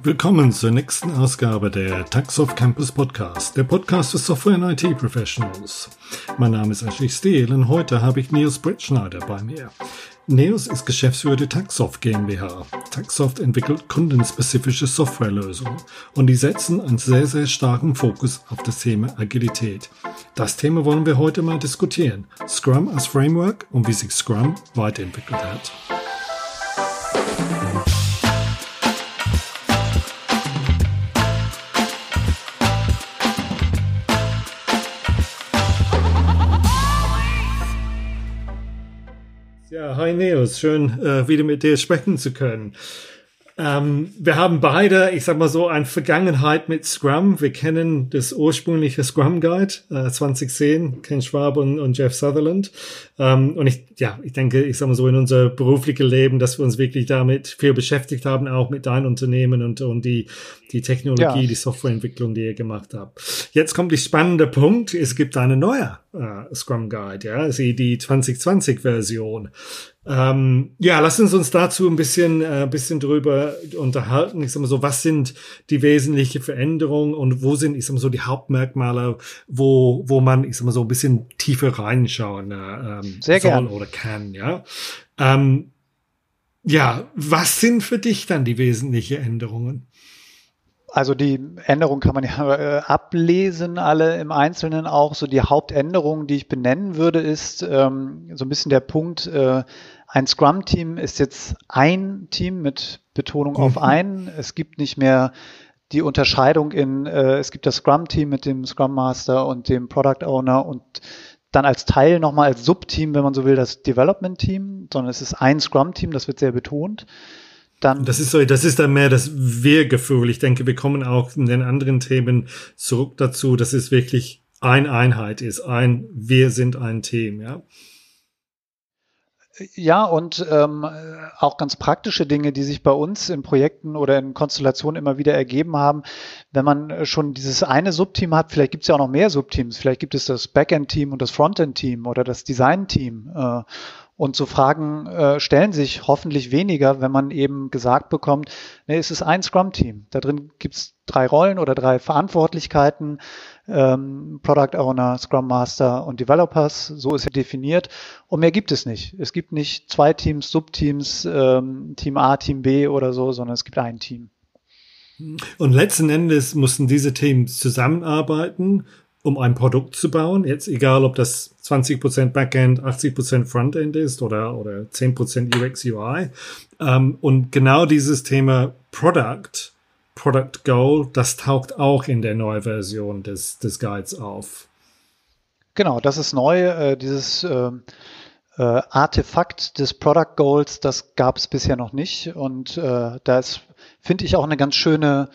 Willkommen zur nächsten Ausgabe der Taxoff Campus Podcast, der Podcast für Software und IT Professionals. Mein Name ist Ashley Steele und heute habe ich Niels Britschneider bei mir. Neos ist Geschäftsführer der Taxoft GmbH. Taxoft entwickelt kundenspezifische Softwarelösungen und die setzen einen sehr, sehr starken Fokus auf das Thema Agilität. Das Thema wollen wir heute mal diskutieren. Scrum als Framework und wie sich Scrum weiterentwickelt hat. Ja, hi Neos, schön äh, wieder mit dir sprechen zu können. Ähm, wir haben beide, ich sag mal so, eine Vergangenheit mit Scrum. Wir kennen das ursprüngliche Scrum Guide äh, 2010, Ken Schwab und, und Jeff Sutherland. Ähm, und ich, ja, ich denke, ich sag mal so, in unser berufliches Leben, dass wir uns wirklich damit viel beschäftigt haben, auch mit deinem Unternehmen und, und die, die Technologie, ja. die Softwareentwicklung, die ihr gemacht habt. Jetzt kommt der spannende Punkt. Es gibt eine neue äh, Scrum Guide, ja, sie die 2020 Version. Ähm, ja, lass uns uns dazu ein bisschen, äh, bisschen drüber unterhalten. Ich sag mal so, was sind die wesentlichen Veränderungen und wo sind, ich sag mal so, die Hauptmerkmale, wo, wo man, ich sag mal so, ein bisschen tiefer reinschauen äh, ähm, Sehr soll gern. oder kann, ja. Ähm, ja, was sind für dich dann die wesentlichen Änderungen? Also die Änderungen kann man ja äh, ablesen, alle im Einzelnen auch. So die Hauptänderung, die ich benennen würde, ist ähm, so ein bisschen der Punkt, äh, ein Scrum-Team ist jetzt ein Team mit Betonung mhm. auf ein. Es gibt nicht mehr die Unterscheidung in, äh, es gibt das Scrum-Team mit dem Scrum Master und dem Product Owner und dann als Teil nochmal als Subteam, wenn man so will, das Development-Team, sondern es ist ein Scrum-Team, das wird sehr betont. Dann das ist so, das ist dann mehr das Wir-Gefühl. Ich denke, wir kommen auch in den anderen Themen zurück dazu, dass es wirklich ein Einheit ist, ein Wir sind ein Team, ja. Ja, und ähm, auch ganz praktische Dinge, die sich bei uns in Projekten oder in Konstellationen immer wieder ergeben haben. Wenn man schon dieses eine Subteam hat, vielleicht gibt es ja auch noch mehr Subteams, vielleicht gibt es das Backend-Team und das Frontend-Team oder das Design-Team. Äh, und so Fragen äh, stellen sich hoffentlich weniger, wenn man eben gesagt bekommt, nee, es ist ein Scrum-Team. Da drin gibt es drei Rollen oder drei Verantwortlichkeiten ähm, Product Owner, Scrum Master und Developers. So ist er definiert. Und mehr gibt es nicht. Es gibt nicht zwei Teams, Subteams, ähm, Team A, Team B oder so, sondern es gibt ein Team. Und letzten Endes mussten diese Teams zusammenarbeiten, um ein Produkt zu bauen. Jetzt egal, ob das 20% Backend, 80% Frontend ist oder, oder 10% UX, UI. Ähm, und genau dieses Thema Product Product Goal, das taucht auch in der neuen Version des, des Guides auf. Genau, das ist neu. Äh, dieses äh, äh, Artefakt des Product Goals, das gab es bisher noch nicht. Und äh, da ist, finde ich, auch eine ganz schöne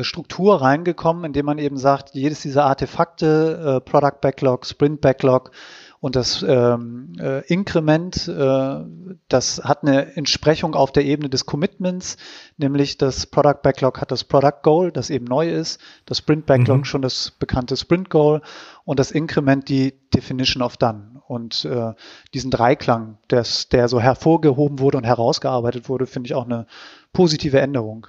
Struktur reingekommen, indem man eben sagt, jedes dieser Artefakte, äh, Product Backlog, Sprint Backlog, und das ähm, äh, Inkrement, äh, das hat eine Entsprechung auf der Ebene des Commitments, nämlich das Product Backlog hat das Product Goal, das eben neu ist, das Sprint Backlog mhm. schon das bekannte Sprint Goal und das Inkrement die Definition of Done. Und äh, diesen Dreiklang, des, der so hervorgehoben wurde und herausgearbeitet wurde, finde ich auch eine positive Änderung.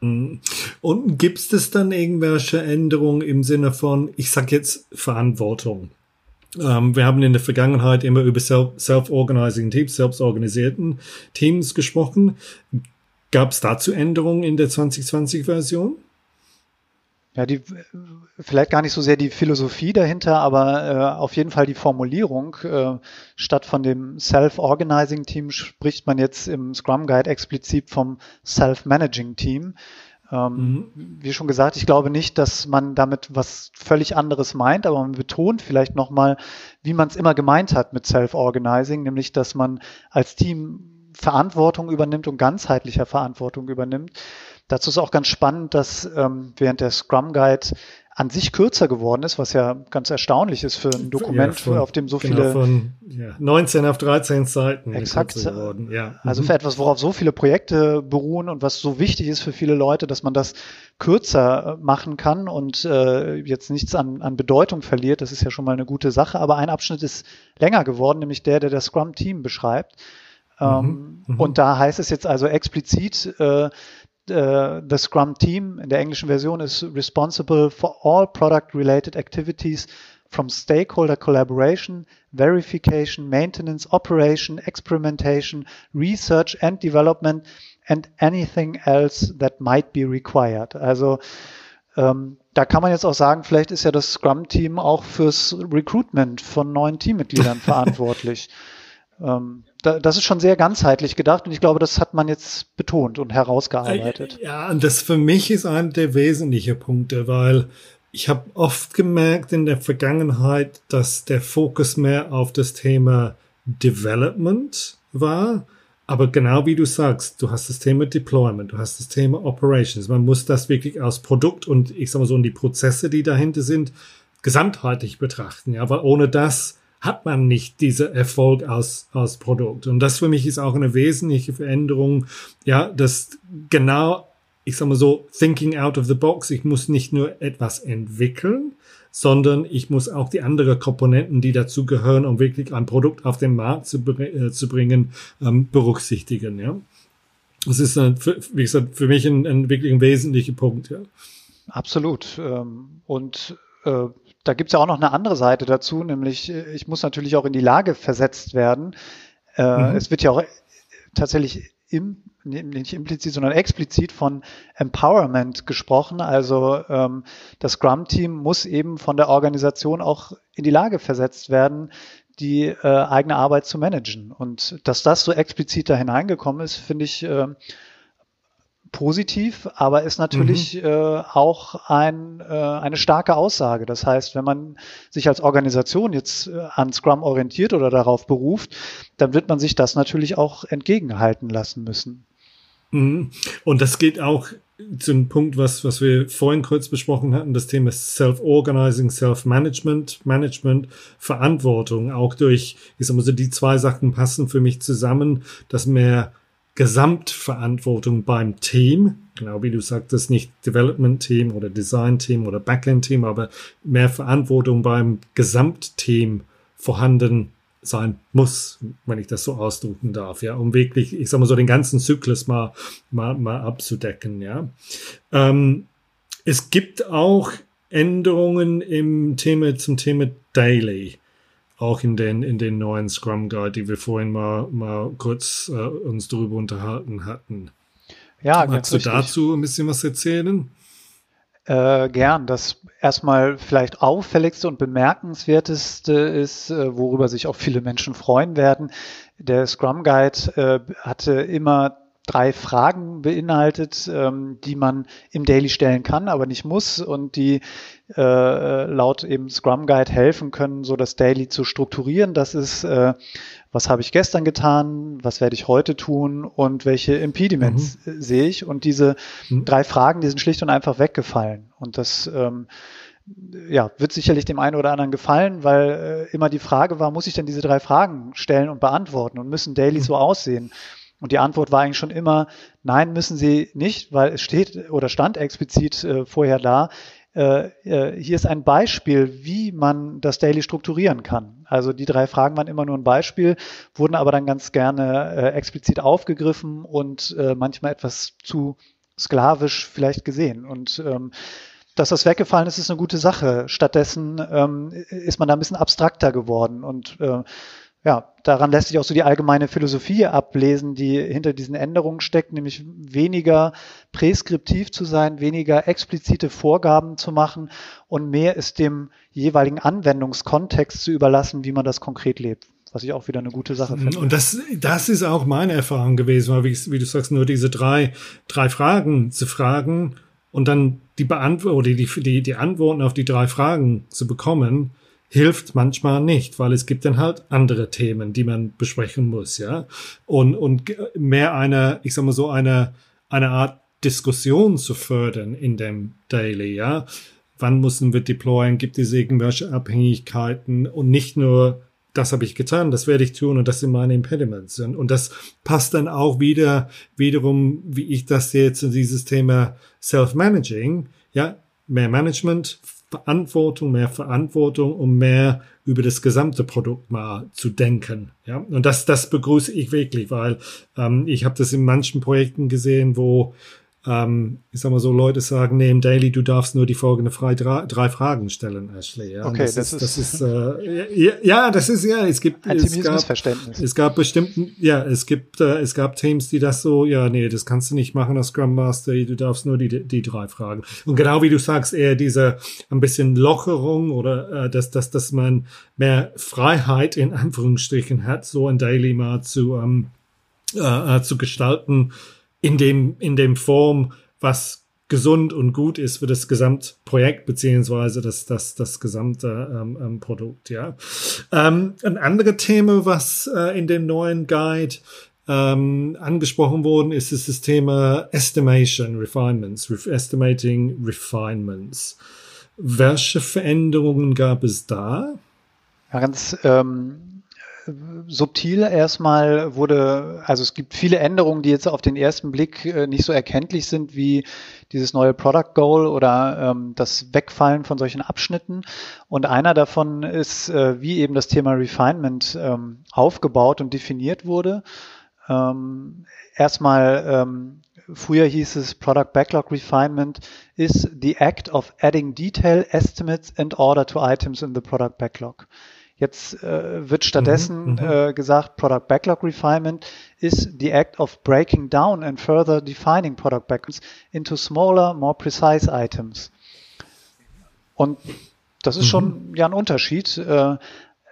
Mhm. Und gibt es dann irgendwelche Änderungen im Sinne von, ich sag jetzt Verantwortung? Ähm, wir haben in der Vergangenheit immer über Self-Organizing Teams, selbstorganisierten Teams gesprochen. Gab es dazu Änderungen in der 2020-Version? Ja, die vielleicht gar nicht so sehr die Philosophie dahinter, aber äh, auf jeden Fall die Formulierung. Äh, statt von dem Self-Organizing Team spricht man jetzt im Scrum Guide explizit vom Self-Managing Team. Ähm, mhm. Wie schon gesagt, ich glaube nicht, dass man damit was völlig anderes meint, aber man betont vielleicht nochmal, wie man es immer gemeint hat mit Self-Organizing, nämlich dass man als Team Verantwortung übernimmt und ganzheitlicher Verantwortung übernimmt. Dazu ist auch ganz spannend, dass ähm, während der Scrum Guide an sich kürzer geworden ist, was ja ganz erstaunlich ist für ein Dokument, ja, von, auf dem so genau viele von ja, 19 auf 13 Seiten exakt geworden. Ja. Also mhm. für etwas, worauf so viele Projekte beruhen und was so wichtig ist für viele Leute, dass man das kürzer äh, machen kann und äh, jetzt nichts an, an Bedeutung verliert, das ist ja schon mal eine gute Sache. Aber ein Abschnitt ist länger geworden, nämlich der, der das Scrum-Team beschreibt. Mhm. Ähm, mhm. Und da heißt es jetzt also explizit, äh, uh, the Scrum team in der englischen Version is responsible for all product related activities from stakeholder collaboration, verification, maintenance, operation, experimentation, research and development and anything else that might be required. Also ähm, da kann man jetzt auch sagen, vielleicht ist ja das Scrum-Team auch fürs Recruitment von neuen Teammitgliedern verantwortlich. Ähm, das ist schon sehr ganzheitlich gedacht und ich glaube, das hat man jetzt betont und herausgearbeitet. Ja, und das für mich ist einer der wesentlichen Punkte, weil ich habe oft gemerkt in der Vergangenheit, dass der Fokus mehr auf das Thema Development war. Aber genau wie du sagst, du hast das Thema Deployment, du hast das Thema Operations. Man muss das wirklich als Produkt und ich sag mal so, und die Prozesse, die dahinter sind, gesamtheitlich betrachten. Ja, weil ohne das hat man nicht diese Erfolg aus, aus Produkt. Und das für mich ist auch eine wesentliche Veränderung. Ja, dass genau ich sag mal so, thinking out of the box. Ich muss nicht nur etwas entwickeln, sondern ich muss auch die anderen Komponenten, die dazu gehören, um wirklich ein Produkt auf den Markt zu, äh, zu bringen, ähm, berücksichtigen. Ja, das ist, ein, für, wie gesagt, für mich ein, ein wirklich ein wesentlicher Punkt. Ja. Absolut. Ähm, und äh, da gibt's ja auch noch eine andere Seite dazu, nämlich äh, ich muss natürlich auch in die Lage versetzt werden. Äh, mhm. Es wird ja auch tatsächlich im nicht implizit, sondern explizit von Empowerment gesprochen. Also ähm, das Scrum-Team muss eben von der Organisation auch in die Lage versetzt werden, die äh, eigene Arbeit zu managen. Und dass das so explizit da hineingekommen ist, finde ich äh, positiv, aber ist natürlich mhm. äh, auch ein, äh, eine starke Aussage. Das heißt, wenn man sich als Organisation jetzt äh, an Scrum orientiert oder darauf beruft, dann wird man sich das natürlich auch entgegenhalten lassen müssen. Mhm. Und das geht auch zum Punkt, was, was wir vorhin kurz besprochen hatten, das Thema Self-Organizing, Self-Management, Management, Verantwortung, auch durch, ich sag mal so, die zwei Sachen passen für mich zusammen, dass mehr Gesamtverantwortung beim Team, genau wie du sagtest, nicht Development Team oder Design Team oder Backend Team, aber mehr Verantwortung beim Gesamtteam vorhanden sein muss, wenn ich das so ausdrücken darf, ja, um wirklich, ich sag mal so, den ganzen Zyklus mal, mal, mal abzudecken, ja. Ähm, es gibt auch Änderungen im Thema, zum Thema Daily, auch in den, in den neuen Scrum Guide, die wir vorhin mal, mal kurz äh, uns darüber unterhalten hatten. Ja, Magst du richtig. dazu ein bisschen was erzählen? Äh, gern. Das erstmal vielleicht auffälligste und bemerkenswerteste ist, äh, worüber sich auch viele Menschen freuen werden. Der Scrum Guide äh, hatte immer drei Fragen beinhaltet, ähm, die man im Daily stellen kann, aber nicht muss und die äh, laut eben Scrum Guide helfen können, so das Daily zu strukturieren. Das ist, äh, was habe ich gestern getan, was werde ich heute tun und welche Impediments mhm. sehe ich. Und diese mhm. drei Fragen, die sind schlicht und einfach weggefallen. Und das ähm, ja, wird sicherlich dem einen oder anderen gefallen, weil äh, immer die Frage war, muss ich denn diese drei Fragen stellen und beantworten und müssen Daily mhm. so aussehen? Und die Antwort war eigentlich schon immer, nein, müssen sie nicht, weil es steht oder stand explizit äh, vorher da, äh, äh, hier ist ein Beispiel, wie man das Daily strukturieren kann. Also die drei Fragen waren immer nur ein Beispiel, wurden aber dann ganz gerne äh, explizit aufgegriffen und äh, manchmal etwas zu sklavisch vielleicht gesehen. Und ähm, dass das weggefallen ist, ist eine gute Sache. Stattdessen ähm, ist man da ein bisschen abstrakter geworden und äh, ja, daran lässt sich auch so die allgemeine Philosophie ablesen, die hinter diesen Änderungen steckt, nämlich weniger präskriptiv zu sein, weniger explizite Vorgaben zu machen und mehr ist dem jeweiligen Anwendungskontext zu überlassen, wie man das konkret lebt. Was ich auch wieder eine gute Sache finde. Und das, das ist auch meine Erfahrung gewesen, weil wie, wie du sagst, nur diese drei, drei Fragen zu fragen und dann die Beantwortung die, die, die Antworten auf die drei Fragen zu bekommen, hilft manchmal nicht, weil es gibt dann halt andere Themen, die man besprechen muss, ja. Und, und mehr eine, ich sag mal so, eine, eine Art Diskussion zu fördern in dem Daily, ja. Wann müssen wir deployen? Gibt es irgendwelche Abhängigkeiten? Und nicht nur, das habe ich getan, das werde ich tun und das sind meine Impediments. Und, und das passt dann auch wieder, wiederum, wie ich das jetzt in dieses Thema Self-Managing, ja, mehr Management, Verantwortung, mehr Verantwortung, um mehr über das gesamte Produkt mal zu denken. Ja, und das, das begrüße ich wirklich, weil ähm, ich habe das in manchen Projekten gesehen, wo ähm, ich sag mal so, Leute sagen, nee, im Daily, du darfst nur die folgende drei, drei Fragen stellen, Ashley. Ja? Okay, das, das, ist, das ist, äh, ja, ja, das ist, ja, es gibt, es gab, es gab bestimmten, ja, es gibt, äh, es gab Teams, die das so, ja, nee, das kannst du nicht machen als Scrum Master, du darfst nur die, die drei Fragen. Und genau wie du sagst, eher diese ein bisschen Lockerung oder äh, dass, dass, dass man mehr Freiheit in Anführungsstrichen hat, so ein Daily mal zu, ähm, äh, äh zu gestalten, in dem, in dem Form, was gesund und gut ist für das Gesamtprojekt beziehungsweise das, das, das gesamte ähm, ähm, Produkt, ja. Ähm, ein anderes Thema, was äh, in dem neuen Guide ähm, angesprochen worden ist, ist das Thema Estimation Refinements, Re Estimating Refinements. Welche Veränderungen gab es da? Ja, ganz ähm, subtil erstmal wurde, also es gibt viele Änderungen, die jetzt auf den ersten Blick äh, nicht so erkenntlich sind wie dieses neue Product Goal oder ähm, das Wegfallen von solchen Abschnitten. Und einer davon ist, äh, wie eben das Thema Refinement ähm, aufgebaut und definiert wurde. Ähm, erstmal, ähm, früher hieß es Product Backlog Refinement is the act of adding detail estimates and order to items in the product backlog. Jetzt äh, wird stattdessen mhm, mhm, äh, gesagt, Product Backlog Refinement is the act of breaking down and further defining product backlogs into smaller, more precise items. Und das ist mhm. schon ja ein Unterschied. Äh,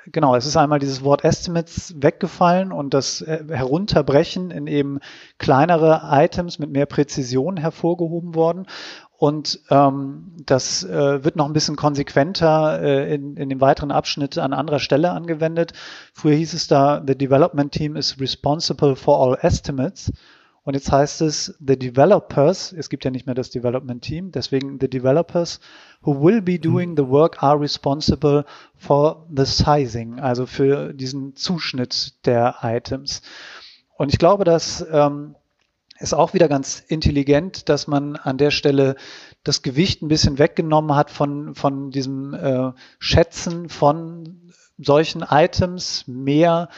genau, es ist einmal dieses Wort Estimates weggefallen und das äh, Herunterbrechen in eben kleinere Items mit mehr Präzision hervorgehoben worden. Und ähm, das äh, wird noch ein bisschen konsequenter äh, in, in dem weiteren Abschnitt an anderer Stelle angewendet. Früher hieß es da, the development team is responsible for all estimates. Und jetzt heißt es, the developers, es gibt ja nicht mehr das Development Team, deswegen the developers who will be doing the work are responsible for the sizing, also für diesen Zuschnitt der Items. Und ich glaube, dass ähm, ist auch wieder ganz intelligent, dass man an der Stelle das Gewicht ein bisschen weggenommen hat von, von diesem äh, Schätzen von solchen Items, mehr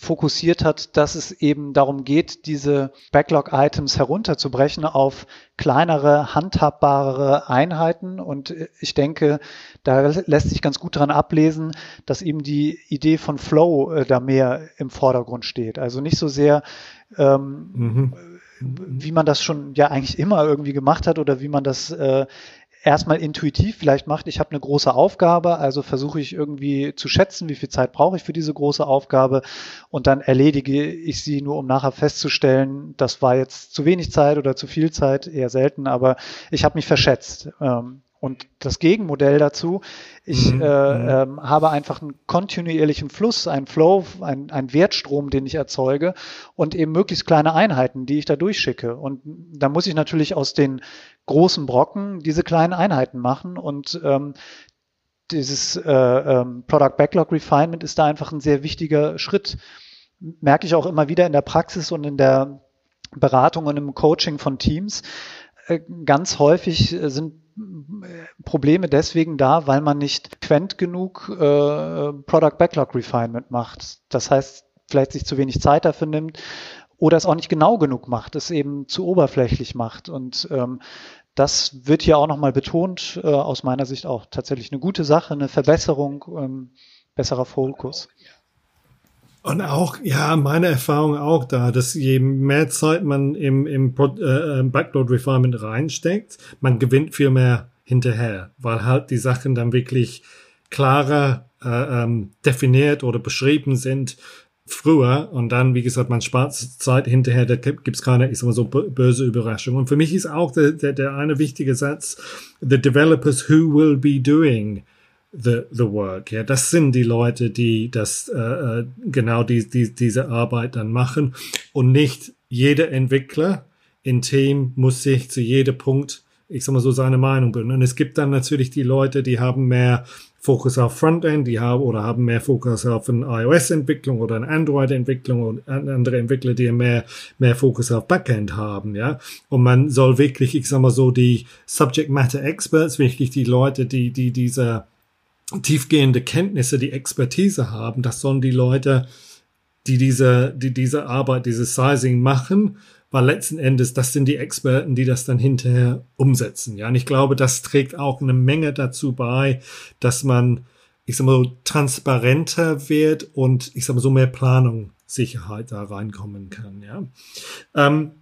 fokussiert hat, dass es eben darum geht, diese Backlog-Items herunterzubrechen auf kleinere, handhabbare Einheiten. Und ich denke, da lässt sich ganz gut daran ablesen, dass eben die Idee von Flow äh, da mehr im Vordergrund steht. Also nicht so sehr ähm, mhm. wie man das schon ja eigentlich immer irgendwie gemacht hat oder wie man das äh, erstmal intuitiv vielleicht macht, ich habe eine große Aufgabe, also versuche ich irgendwie zu schätzen, wie viel Zeit brauche ich für diese große Aufgabe und dann erledige ich sie nur, um nachher festzustellen, das war jetzt zu wenig Zeit oder zu viel Zeit, eher selten, aber ich habe mich verschätzt. Ähm, und das Gegenmodell dazu, ich mhm. äh, ähm, habe einfach einen kontinuierlichen Fluss, einen Flow, einen, einen Wertstrom, den ich erzeuge und eben möglichst kleine Einheiten, die ich da durchschicke. Und da muss ich natürlich aus den großen Brocken diese kleinen Einheiten machen und ähm, dieses äh, ähm, Product Backlog Refinement ist da einfach ein sehr wichtiger Schritt. Merke ich auch immer wieder in der Praxis und in der Beratung und im Coaching von Teams. Äh, ganz häufig sind Probleme deswegen da, weil man nicht quent genug äh, Product Backlog Refinement macht. Das heißt, vielleicht sich zu wenig Zeit dafür nimmt oder es auch nicht genau genug macht, es eben zu oberflächlich macht. Und ähm, das wird hier auch nochmal betont, äh, aus meiner Sicht auch tatsächlich eine gute Sache, eine Verbesserung, ähm, besserer Fokus. Und auch, ja, meine Erfahrung auch da, dass je mehr Zeit man im, im äh, Backload Refinement reinsteckt, man gewinnt viel mehr hinterher, weil halt die Sachen dann wirklich klarer äh, ähm, definiert oder beschrieben sind früher und dann, wie gesagt, man spart Zeit hinterher, da gibt's keine, ich sag mal so, böse Überraschung. Und für mich ist auch der, der, der eine wichtige Satz, the developers who will be doing the, the work. Ja, das sind die Leute, die das äh, äh, genau die, die, diese Arbeit dann machen und nicht jeder Entwickler im Team muss sich zu jedem Punkt, ich sag mal so, seine Meinung bilden. Und es gibt dann natürlich die Leute, die haben mehr Fokus auf Frontend, die haben oder haben mehr Fokus auf eine iOS-Entwicklung oder eine Android-Entwicklung und andere Entwickler, die mehr, mehr Fokus auf Backend haben, ja. Und man soll wirklich, ich sag mal so, die Subject Matter Experts, wirklich die Leute, die, die diese tiefgehende Kenntnisse, die Expertise haben. Das sollen die Leute, die diese, die diese Arbeit, dieses Sizing machen weil letzten Endes, das sind die Experten, die das dann hinterher umsetzen. Ja, und ich glaube, das trägt auch eine Menge dazu bei, dass man, ich sag mal, so transparenter wird und ich sag mal so mehr Planung, Sicherheit da reinkommen kann. Ja, ähm,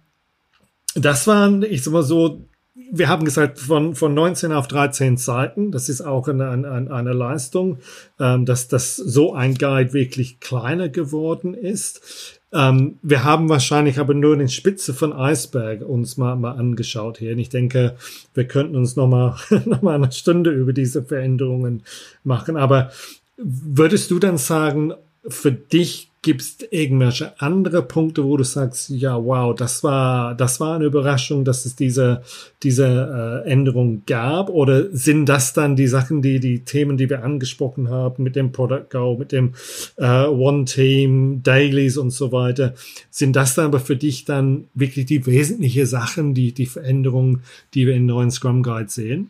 das waren, ich sag mal so, wir haben gesagt, von, von 19 auf 13 Seiten, das ist auch eine, eine, eine Leistung, ähm, dass das so ein Guide wirklich kleiner geworden ist. Ähm, wir haben wahrscheinlich aber nur den Spitze von Eisberg uns mal, mal angeschaut hier. Und ich denke, wir könnten uns noch mal, noch mal eine Stunde über diese Veränderungen machen. Aber würdest du dann sagen, für dich Gibt es irgendwelche andere Punkte, wo du sagst, ja, wow, das war, das war eine Überraschung, dass es diese, diese äh, Änderung gab? Oder sind das dann die Sachen, die, die Themen, die wir angesprochen haben, mit dem Product Go, mit dem äh, One Team, Dailies und so weiter? Sind das dann aber für dich dann wirklich die wesentlichen Sachen, die, die Veränderungen, die wir in neuen Scrum Guide sehen?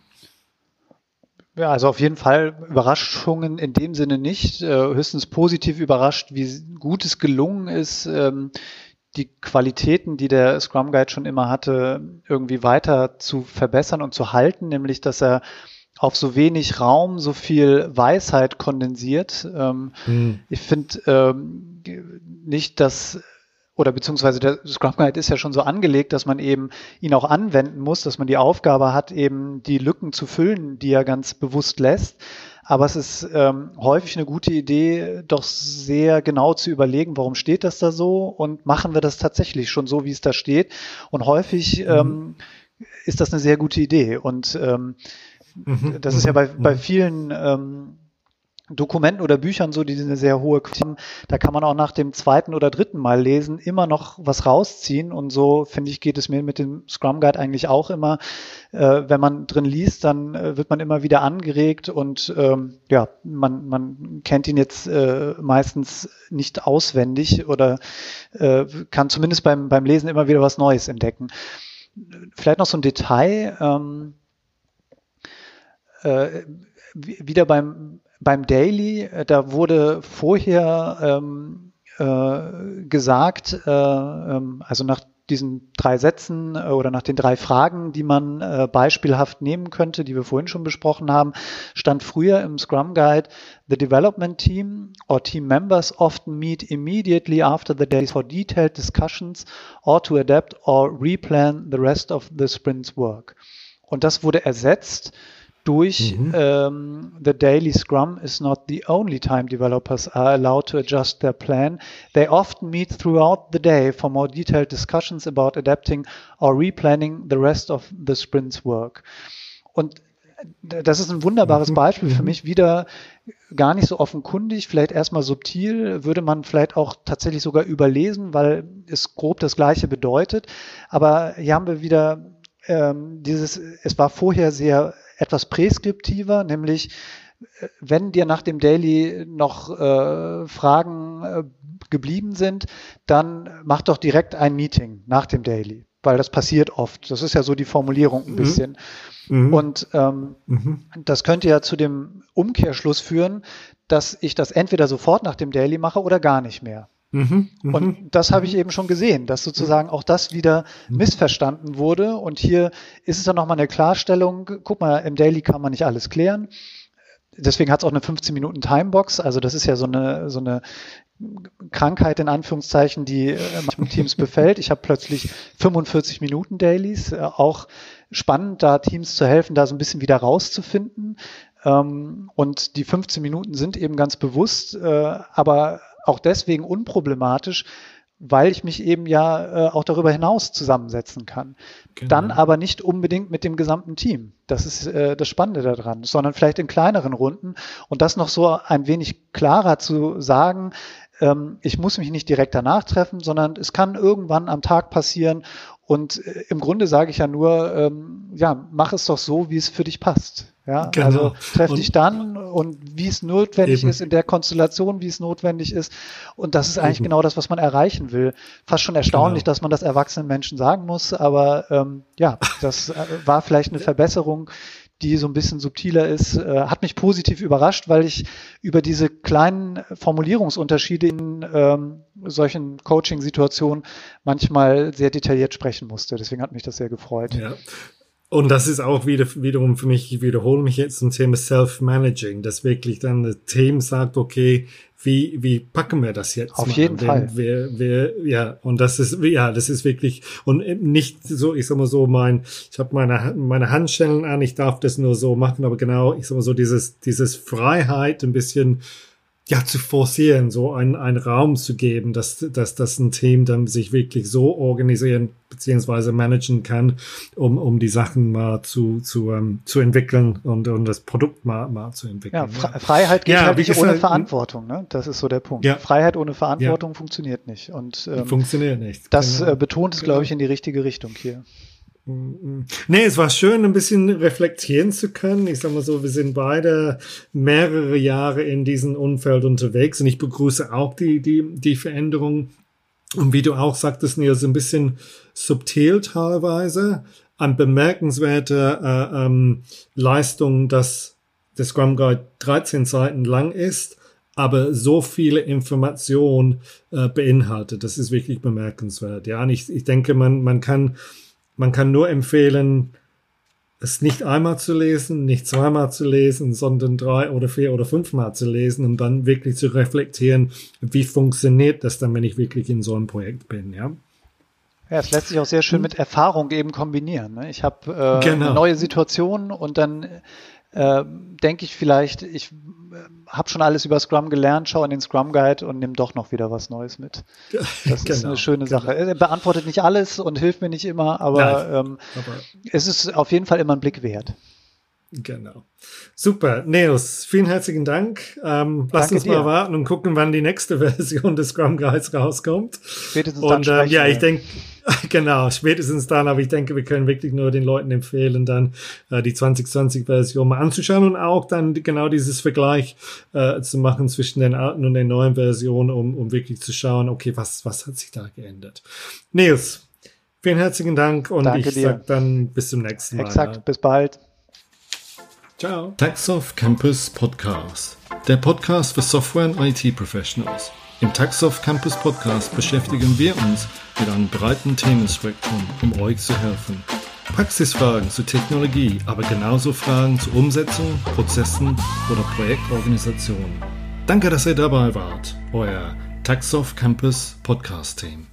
Ja, also auf jeden Fall Überraschungen in dem Sinne nicht. Äh, höchstens positiv überrascht, wie gut es gelungen ist, ähm, die Qualitäten, die der Scrum Guide schon immer hatte, irgendwie weiter zu verbessern und zu halten, nämlich dass er auf so wenig Raum so viel Weisheit kondensiert. Ähm, hm. Ich finde ähm, nicht, dass oder beziehungsweise der Scrum Guide ist ja schon so angelegt, dass man eben ihn auch anwenden muss, dass man die Aufgabe hat, eben die Lücken zu füllen, die er ganz bewusst lässt. Aber es ist ähm, häufig eine gute Idee, doch sehr genau zu überlegen, warum steht das da so und machen wir das tatsächlich schon so, wie es da steht. Und häufig mhm. ähm, ist das eine sehr gute Idee. Und ähm, mhm. das ist ja bei, bei mhm. vielen ähm, Dokumenten oder Büchern so, die eine sehr hohe Qualität haben, da kann man auch nach dem zweiten oder dritten Mal lesen immer noch was rausziehen. Und so, finde ich, geht es mir mit dem Scrum Guide eigentlich auch immer. Äh, wenn man drin liest, dann äh, wird man immer wieder angeregt und ähm, ja, man, man kennt ihn jetzt äh, meistens nicht auswendig oder äh, kann zumindest beim, beim Lesen immer wieder was Neues entdecken. Vielleicht noch so ein Detail. Ähm, äh, wieder beim beim Daily, äh, da wurde vorher ähm, äh, gesagt, äh, ähm, also nach diesen drei Sätzen äh, oder nach den drei Fragen, die man äh, beispielhaft nehmen könnte, die wir vorhin schon besprochen haben, stand früher im Scrum Guide, the development team or team members often meet immediately after the days for detailed discussions or to adapt or replan the rest of the sprint's work. Und das wurde ersetzt durch mhm. ähm, The Daily Scrum is not the only time developers are allowed to adjust their plan. They often meet throughout the day for more detailed discussions about adapting or replanning the rest of the sprint's work. Und das ist ein wunderbares mhm. Beispiel für mhm. mich, wieder gar nicht so offenkundig, vielleicht erstmal subtil, würde man vielleicht auch tatsächlich sogar überlesen, weil es grob das Gleiche bedeutet. Aber hier haben wir wieder ähm, dieses, es war vorher sehr etwas präskriptiver, nämlich äh, wenn dir nach dem Daily noch äh, Fragen äh, geblieben sind, dann mach doch direkt ein Meeting nach dem Daily, weil das passiert oft. Das ist ja so die Formulierung ein mhm. bisschen. Mhm. Und ähm, mhm. das könnte ja zu dem Umkehrschluss führen, dass ich das entweder sofort nach dem Daily mache oder gar nicht mehr. Mhm, und mhm. das habe ich eben schon gesehen, dass sozusagen auch das wieder mhm. missverstanden wurde. Und hier ist es dann nochmal eine Klarstellung. Guck mal, im Daily kann man nicht alles klären. Deswegen hat es auch eine 15 Minuten Timebox. Also das ist ja so eine, so eine Krankheit in Anführungszeichen, die äh, manchen Teams befällt. Ich habe plötzlich 45 Minuten Dailies. Äh, auch spannend, da Teams zu helfen, da so ein bisschen wieder rauszufinden. Ähm, und die 15 Minuten sind eben ganz bewusst, äh, aber auch deswegen unproblematisch, weil ich mich eben ja äh, auch darüber hinaus zusammensetzen kann. Genau. Dann aber nicht unbedingt mit dem gesamten Team. Das ist äh, das Spannende daran, sondern vielleicht in kleineren Runden und das noch so ein wenig klarer zu sagen. Ähm, ich muss mich nicht direkt danach treffen, sondern es kann irgendwann am Tag passieren und äh, im Grunde sage ich ja nur, ähm, ja, mach es doch so, wie es für dich passt. Ja, genau. also treff dich dann und wie es notwendig eben. ist, in der Konstellation, wie es notwendig ist. Und das ist eigentlich eben. genau das, was man erreichen will. Fast schon erstaunlich, genau. dass man das erwachsenen Menschen sagen muss, aber ähm, ja, das äh, war vielleicht eine Verbesserung, die so ein bisschen subtiler ist, äh, hat mich positiv überrascht, weil ich über diese kleinen Formulierungsunterschiede in ähm, solchen Coaching-Situationen manchmal sehr detailliert sprechen musste. Deswegen hat mich das sehr gefreut. Ja. Und das ist auch wieder, wiederum für mich, ich wiederhole mich jetzt zum Thema Self-Managing, dass wirklich dann das Team sagt, okay, wie, wie packen wir das jetzt? Auf mal? jeden Denn Fall. Wir, wir, ja, und das ist, ja, das ist wirklich, und nicht so, ich sag mal so, mein, ich habe meine, meine Handschellen an, ich darf das nur so machen, aber genau, ich sag mal so, dieses, dieses Freiheit ein bisschen ja, zu forcieren, so einen, einen Raum zu geben, dass, dass, dass ein Team dann sich wirklich so organisieren beziehungsweise managen kann, um, um die Sachen mal zu, zu, ähm, zu entwickeln und, und das Produkt mal, mal zu entwickeln. Ja, ja. Freiheit geht ja, halt nicht ohne Verantwortung, ne? Das ist so der Punkt. Ja. Freiheit ohne Verantwortung funktioniert nicht. Und ähm, funktioniert nicht. Das genau. äh, betont es, glaube ich, in die richtige Richtung hier. Nee, es war schön, ein bisschen reflektieren zu können. Ich sag mal so, wir sind beide mehrere Jahre in diesem Umfeld unterwegs und ich begrüße auch die, die, die Veränderung. Und wie du auch sagtest, Nils, ein bisschen subtil teilweise. Ein bemerkenswerte äh, ähm, Leistung, dass der Scrum Guide 13 Seiten lang ist, aber so viele Informationen äh, beinhaltet. Das ist wirklich bemerkenswert. Ja, und ich, ich denke, man, man kann man kann nur empfehlen, es nicht einmal zu lesen, nicht zweimal zu lesen, sondern drei oder vier oder fünfmal zu lesen, um dann wirklich zu reflektieren, wie funktioniert das dann, wenn ich wirklich in so einem Projekt bin, ja. Ja, es lässt sich auch sehr schön mit Erfahrung eben kombinieren. Ne? Ich habe äh, genau. eine neue Situation und dann äh, denke ich vielleicht, ich äh, habe schon alles über Scrum gelernt, schaue in den Scrum Guide und nehme doch noch wieder was Neues mit. Das genau, ist eine schöne genau. Sache. Er beantwortet nicht alles und hilft mir nicht immer, aber, ähm, aber es ist auf jeden Fall immer ein Blick wert. Genau. Super. Neos, vielen herzlichen Dank. Ähm, lass uns dir. mal warten und gucken, wann die nächste Version des Scrum Guides rauskommt. Spätestens und, dann. Ähm, ja, ich denke, genau, spätestens dann, aber ich denke, wir können wirklich nur den Leuten empfehlen, dann äh, die 2020-Version mal anzuschauen und auch dann genau dieses Vergleich äh, zu machen zwischen den alten und den neuen Versionen, um, um wirklich zu schauen, okay, was, was hat sich da geändert. Nils, vielen herzlichen Dank und Danke ich dir. sag dann bis zum nächsten Mal. Exakt, bis bald. Ciao. Taxoff Campus Podcast. Der Podcast für Software- und IT-Professionals. Im Taxoff Campus Podcast beschäftigen wir uns mit einem breiten Themenspektrum, um euch zu helfen. Praxisfragen zu Technologie, aber genauso Fragen zur Umsetzung, Prozessen oder Projektorganisation. Danke, dass ihr dabei wart. Euer Taxoff Campus Podcast Team.